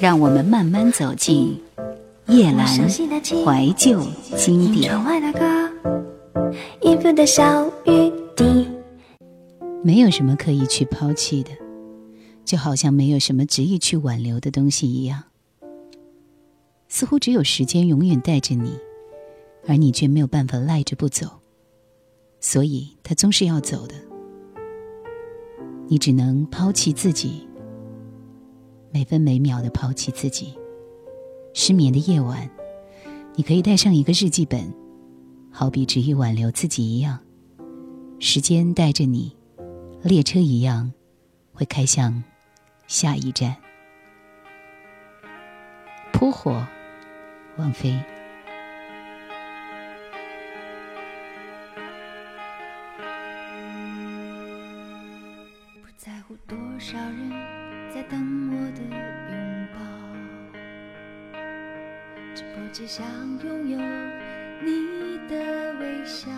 让我们慢慢走进叶阑怀旧经典。没有什么可以去抛弃的，就好像没有什么执意去挽留的东西一样。似乎只有时间永远带着你，而你却没有办法赖着不走，所以他总是要走的。你只能抛弃自己。每分每秒的抛弃自己，失眠的夜晚，你可以带上一个日记本，好比执意挽留自己一样。时间带着你，列车一样，会开向下一站。扑火，王菲。等我的拥抱，只不过只想拥有你的微笑。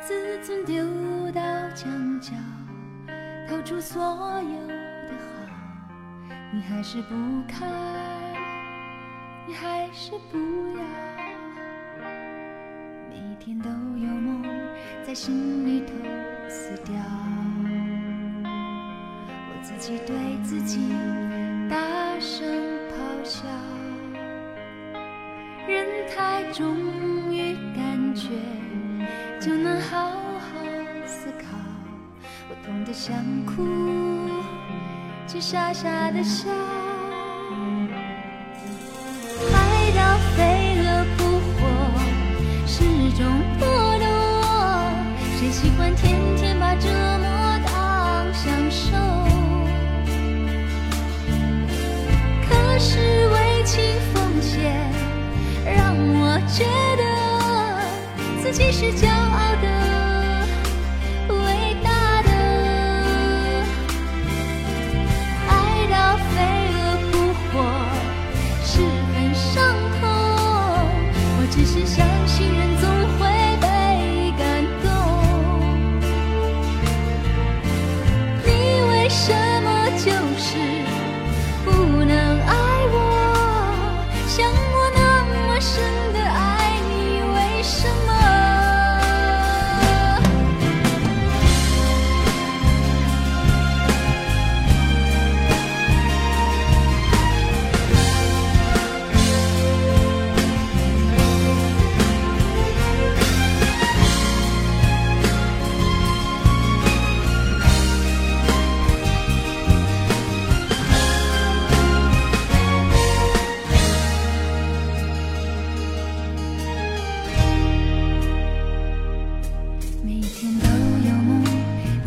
自尊丢到墙角，掏出所有的好，你还是不开，你还是不要。每天都有梦在心里头死掉。自己对自己大声咆哮，人太重于感觉，就能好好思考。我痛得想哭，却傻傻的笑。即使骄傲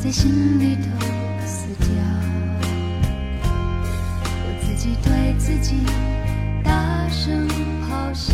在心里头死掉，我自己对自己大声咆哮。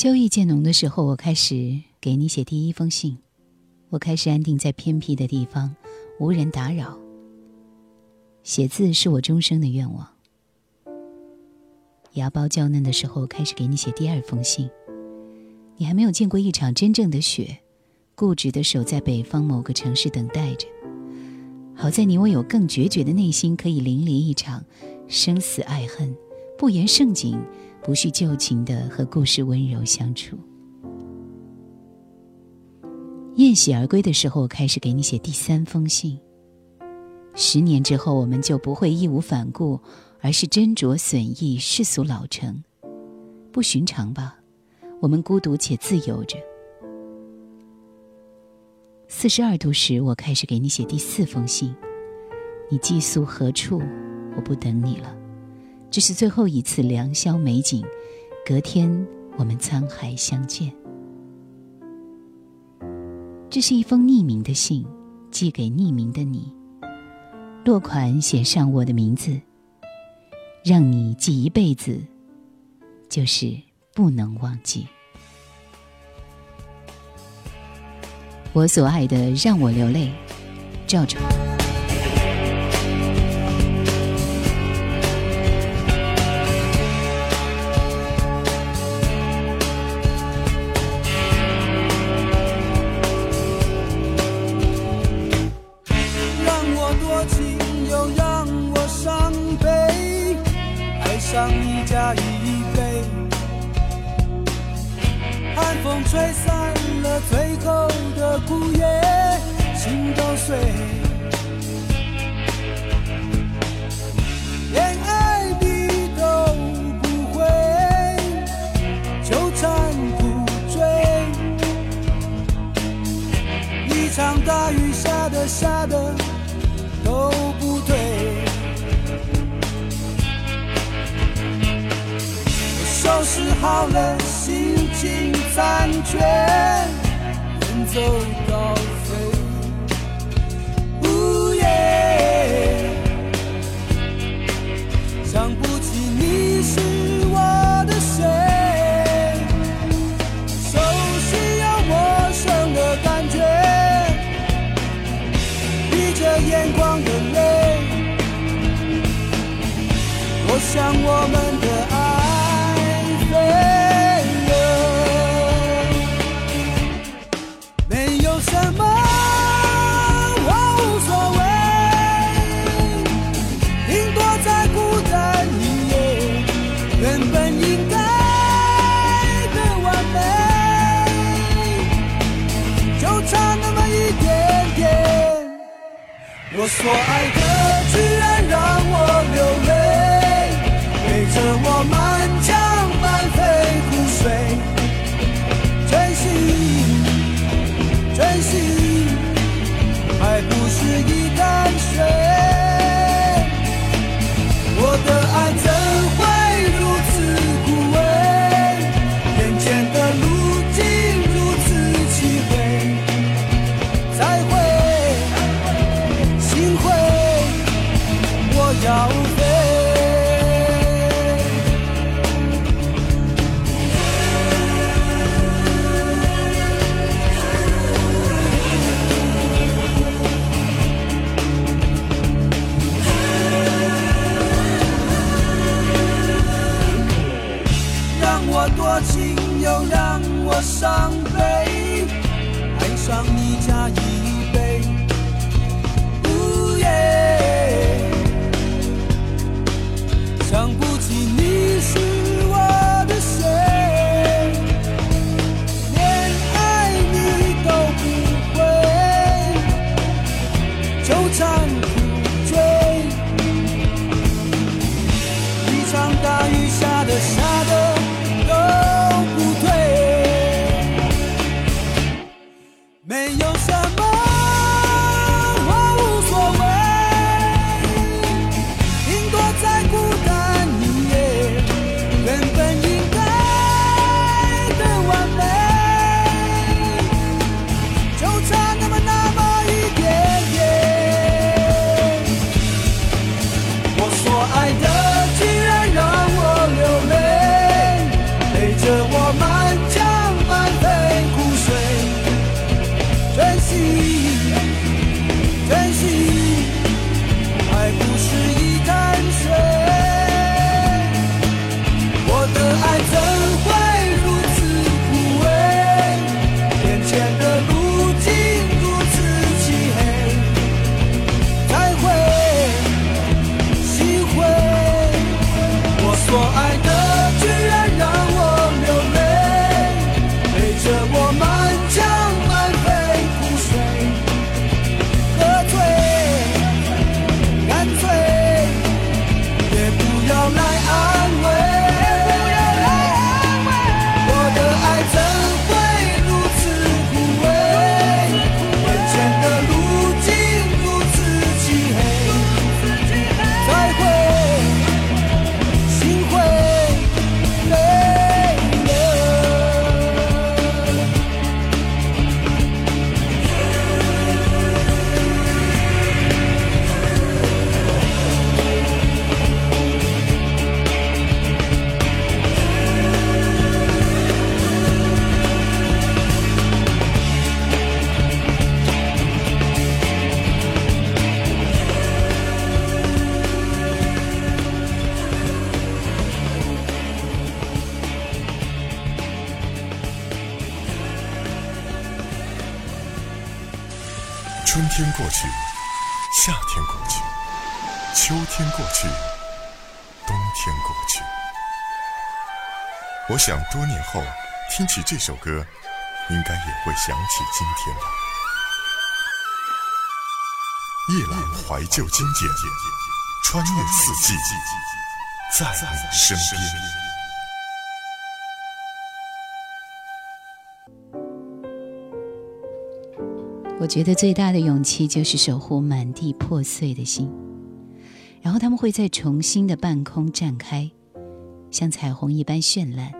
秋意渐浓的时候，我开始给你写第一封信，我开始安定在偏僻的地方，无人打扰。写字是我终生的愿望。芽苞娇嫩的时候，开始给你写第二封信。你还没有见过一场真正的雪，固执的守在北方某个城市等待着。好在你我有更决绝的内心，可以淋漓一场生死爱恨，不言盛景，不叙旧情的和故事温柔相处。宴喜而归的时候，我开始给你写第三封信。十年之后，我们就不会义无反顾，而是斟酌损益，世俗老成，不寻常吧？我们孤独且自由着。四十二度时，我开始给你写第四封信。你寄宿何处？我不等你了。这是最后一次良宵美景。隔天，我们沧海相见。这是一封匿名的信，寄给匿名的你。落款写上我的名字，让你记一辈子，就是不能忘记。我所爱的，让我流泪，赵传。让我们的爱飞了，没有什么我无所谓，顶多再孤单一夜，原本应该的完美，就差那么一点点。我所爱的想多年后听起这首歌，应该也会想起今天吧。夜阑怀旧经典，穿越四季，在你身边。我觉得最大的勇气就是守护满地破碎的心，然后他们会在重新的半空绽开，像彩虹一般绚烂，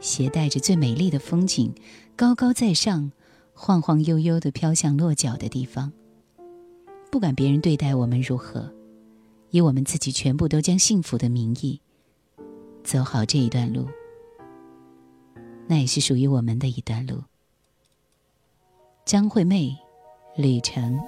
携带着最美丽的风景，高高在上，晃晃悠悠地飘向落脚的地方。不管别人对待我们如何，以我们自己全部都将幸福的名义，走好这一段路，那也是属于我们的一段路。张惠妹，旅程。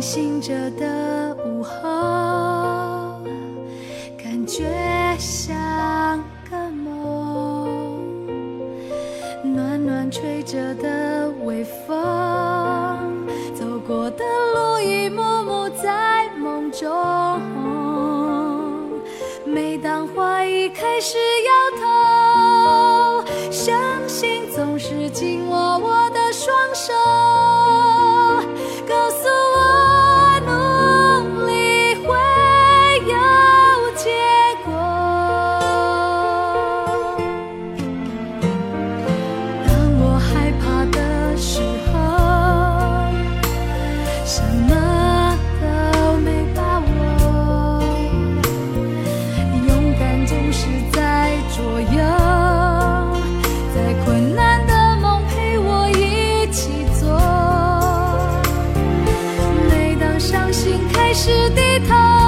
醒着的午后，感觉像个梦。暖暖吹着的微风，走过的路一幕幕在梦中。每当怀疑开始摇头，相信总是紧握我的双手，是低头。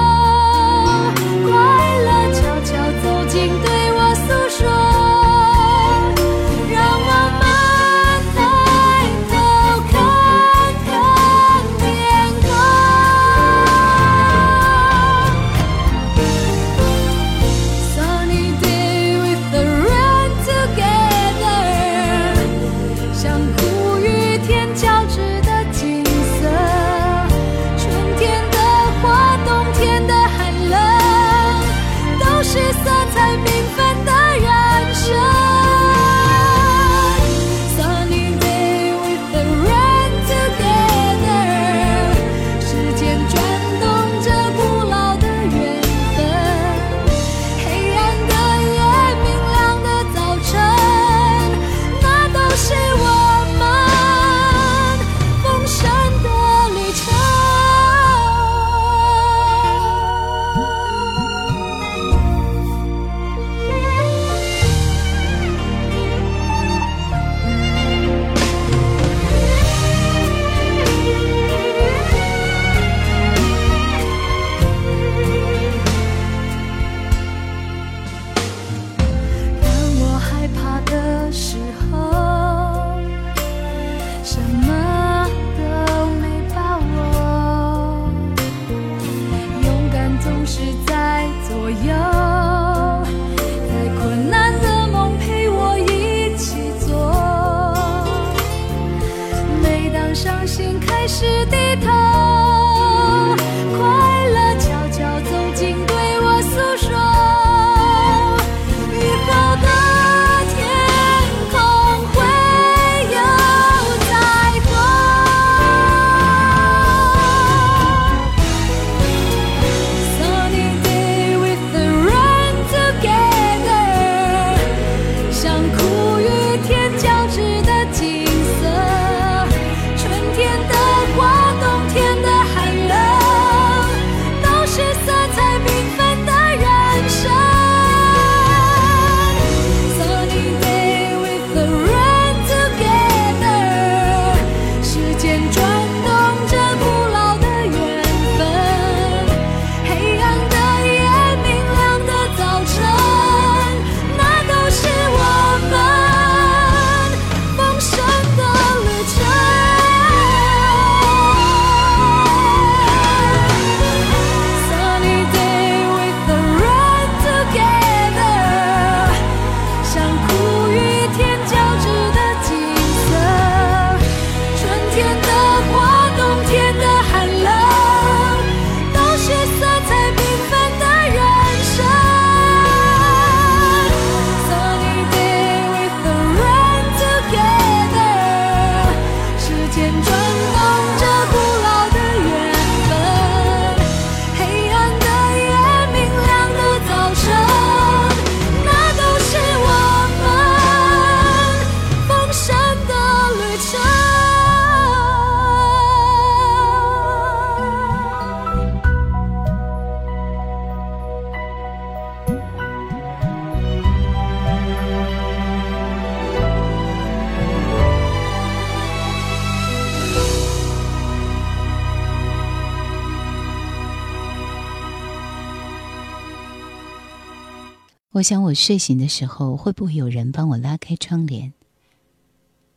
我想，我睡醒的时候，会不会有人帮我拉开窗帘？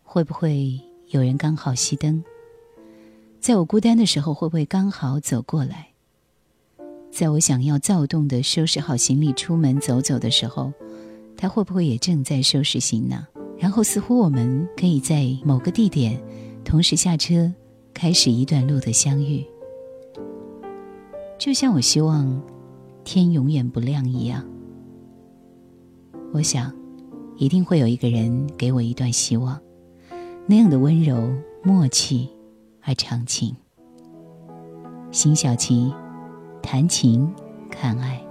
会不会有人刚好熄灯？在我孤单的时候，会不会刚好走过来？在我想要躁动的收拾好行李出门走走的时候，他会不会也正在收拾行囊？然后，似乎我们可以在某个地点同时下车，开始一段路的相遇。就像我希望天永远不亮一样，我想一定会有一个人给我一段希望，那样的温柔、默契而长情。辛晓琪，弹琴看爱。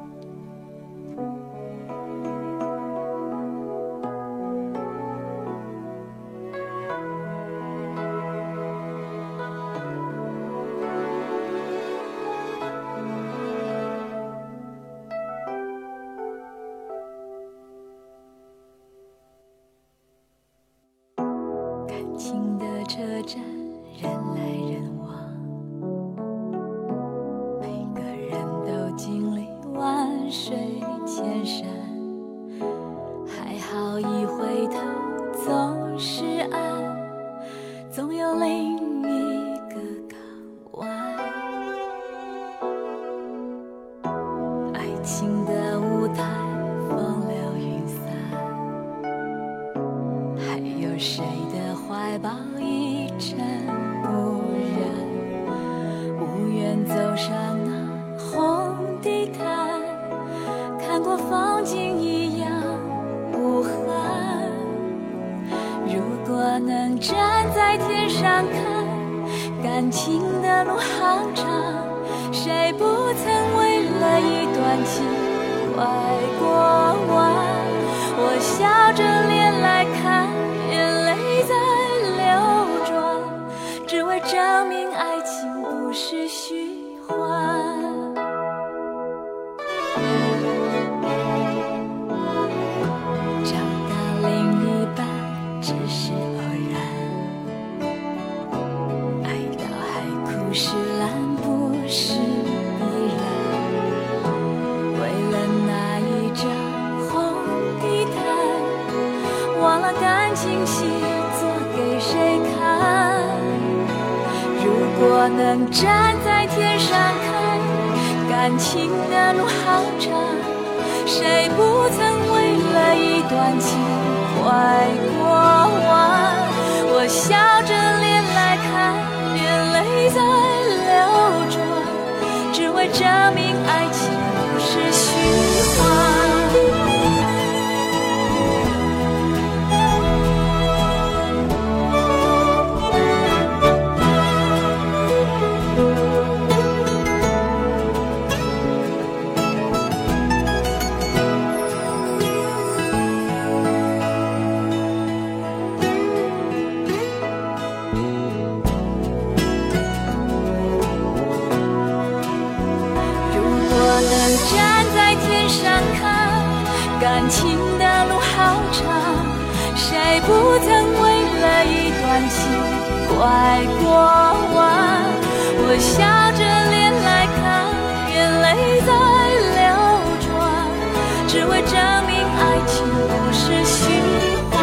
谁的怀抱我能站在天上看，感情的路好长，谁不曾为了一段情怀过往？我笑着脸来看，眼泪在流转，只为证明爱情不是虚幻。感情的路好长，谁不曾为了一段情怀过往？我笑着脸来看，眼泪在流转，只为证明爱情不是虚幻。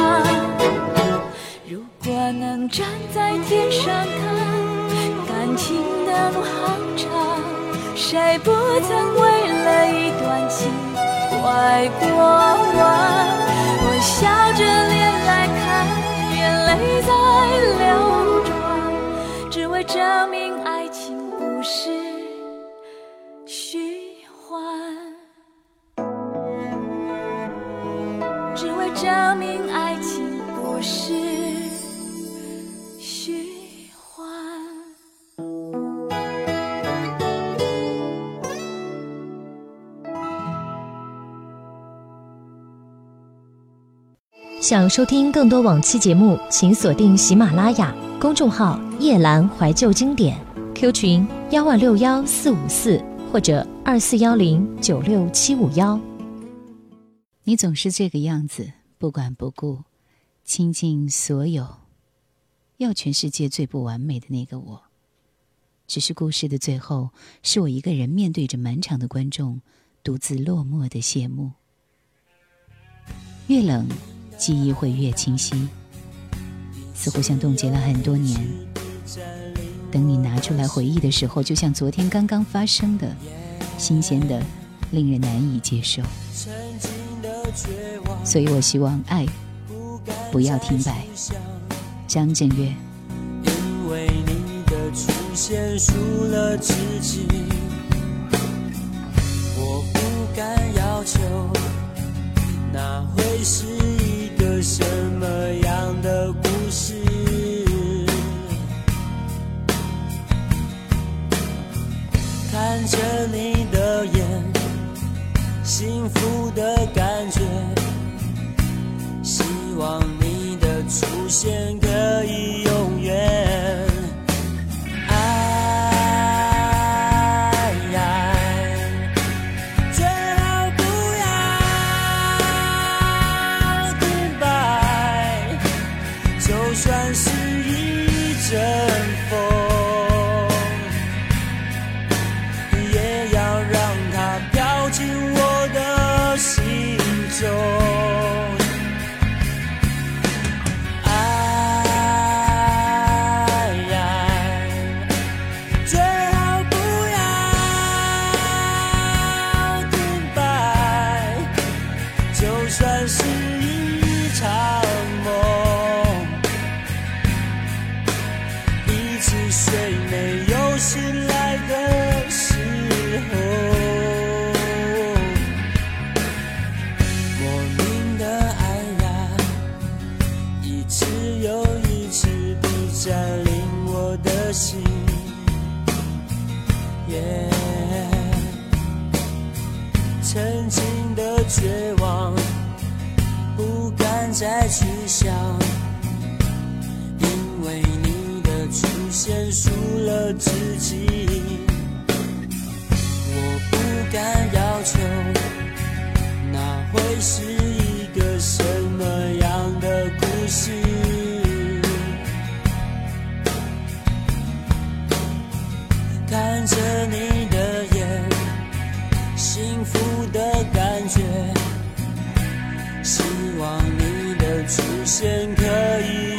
如果能站在天上看，感情的路好长，谁不曾为了一段情？怀过往，我笑着脸来看，眼泪在流转，只为证明爱情不是想收听更多往期节目，请锁定喜马拉雅公众号“夜阑怀旧经典 ”，Q 群幺二六幺四五四或者二四幺零九六七五幺。你总是这个样子，不管不顾，倾尽所有，要全世界最不完美的那个我。只是故事的最后，是我一个人面对着满场的观众，独自落寞的谢幕。越冷，记忆会越清晰，似乎像冻结了很多年。等你拿出来回忆的时候，就像昨天刚刚发生的，新鲜的，令人难以接受。所以我希望爱不要停摆。张震岳。因为你的出现输了自己，我不敢要求，那会是什么样的故事？看着你的眼，幸福的感觉，我的心。耶曾经的绝望，不敢再去想。因为你的出现输了自己，我不敢要求，那会是着你的眼，幸福的感觉。希望你的出现可以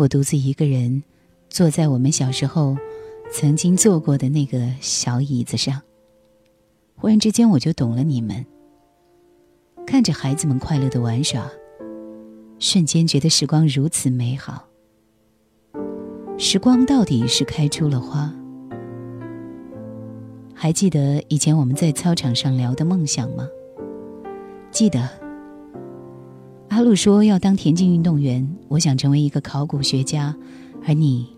我独自一个人坐在我们小时候曾经坐过的那个小椅子上。忽然之间，我就懂了你们。看着孩子们快乐的玩耍，瞬间觉得时光如此美好。时光到底是开出了花。还记得以前我们在操场上聊的梦想吗？记得。阿路说要当田径运动员，我想成为一个考古学家，而你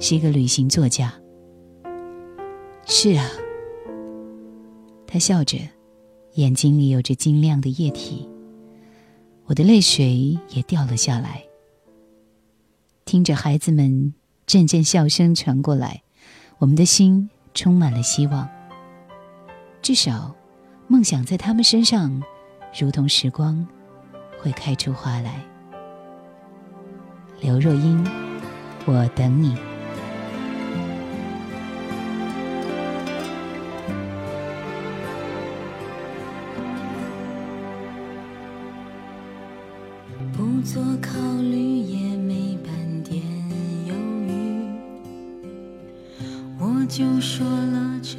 是一个旅行作家。是啊，他笑着，眼睛里有着晶亮的液体，我的泪水也掉了下来。听着孩子们阵阵笑声传过来，我们的心充满了希望。至少，梦想在他们身上，如同时光。会开出花来。刘若英，我等你。不做考虑，也没半点犹豫，我就说了这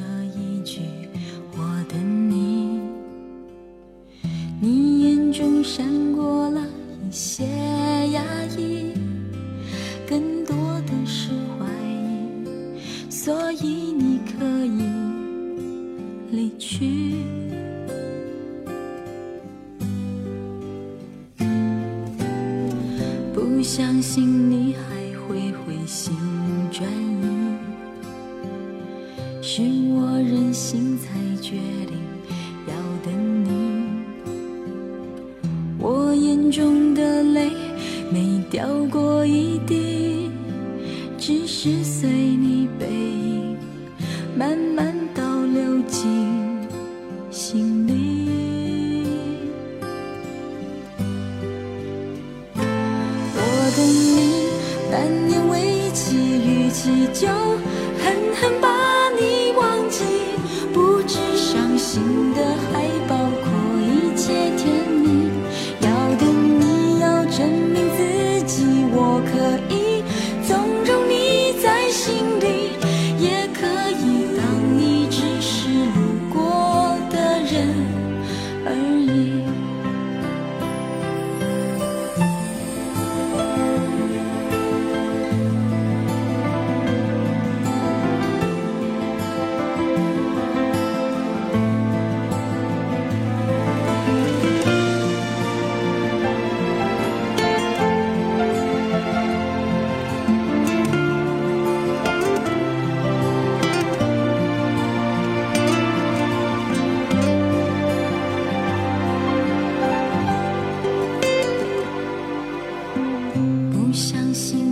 相信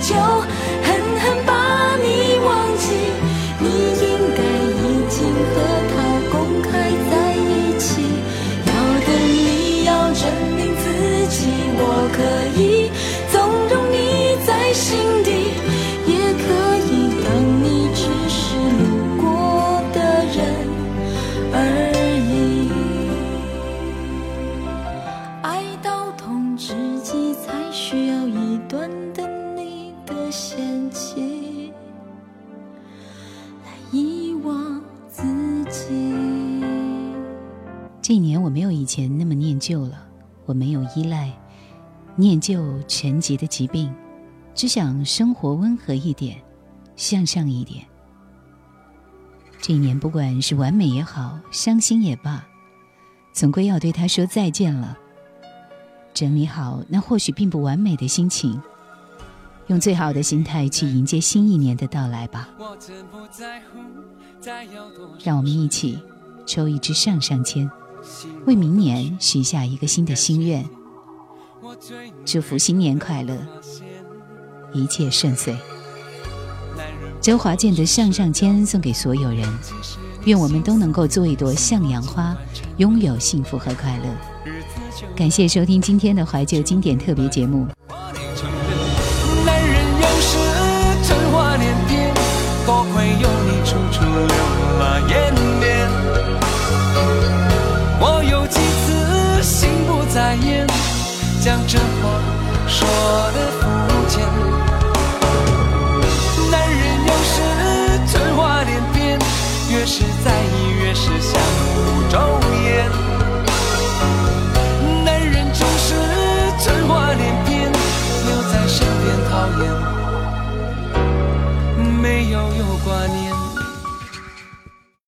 就我没有依赖、念旧、沉寂的疾病，只想生活温和一点，向上一点。这一年，不管是完美也好，伤心也罢，总归要对他说再见了。整理好那或许并不完美的心情，用最好的心态去迎接新一年的到来吧。让我们一起抽一支上上签，为明年许下一个新的心愿。祝福新年快乐，一切顺遂。周华健的上上签送给所有人，愿我们都能够做一朵向阳花，拥有幸福和快乐。感谢收听今天的怀旧经典特别节目。说的肤浅，男人有时蠢话连篇，越是在意越是相互。男人总是蠢话连篇，留在身边讨厌，没有又挂念。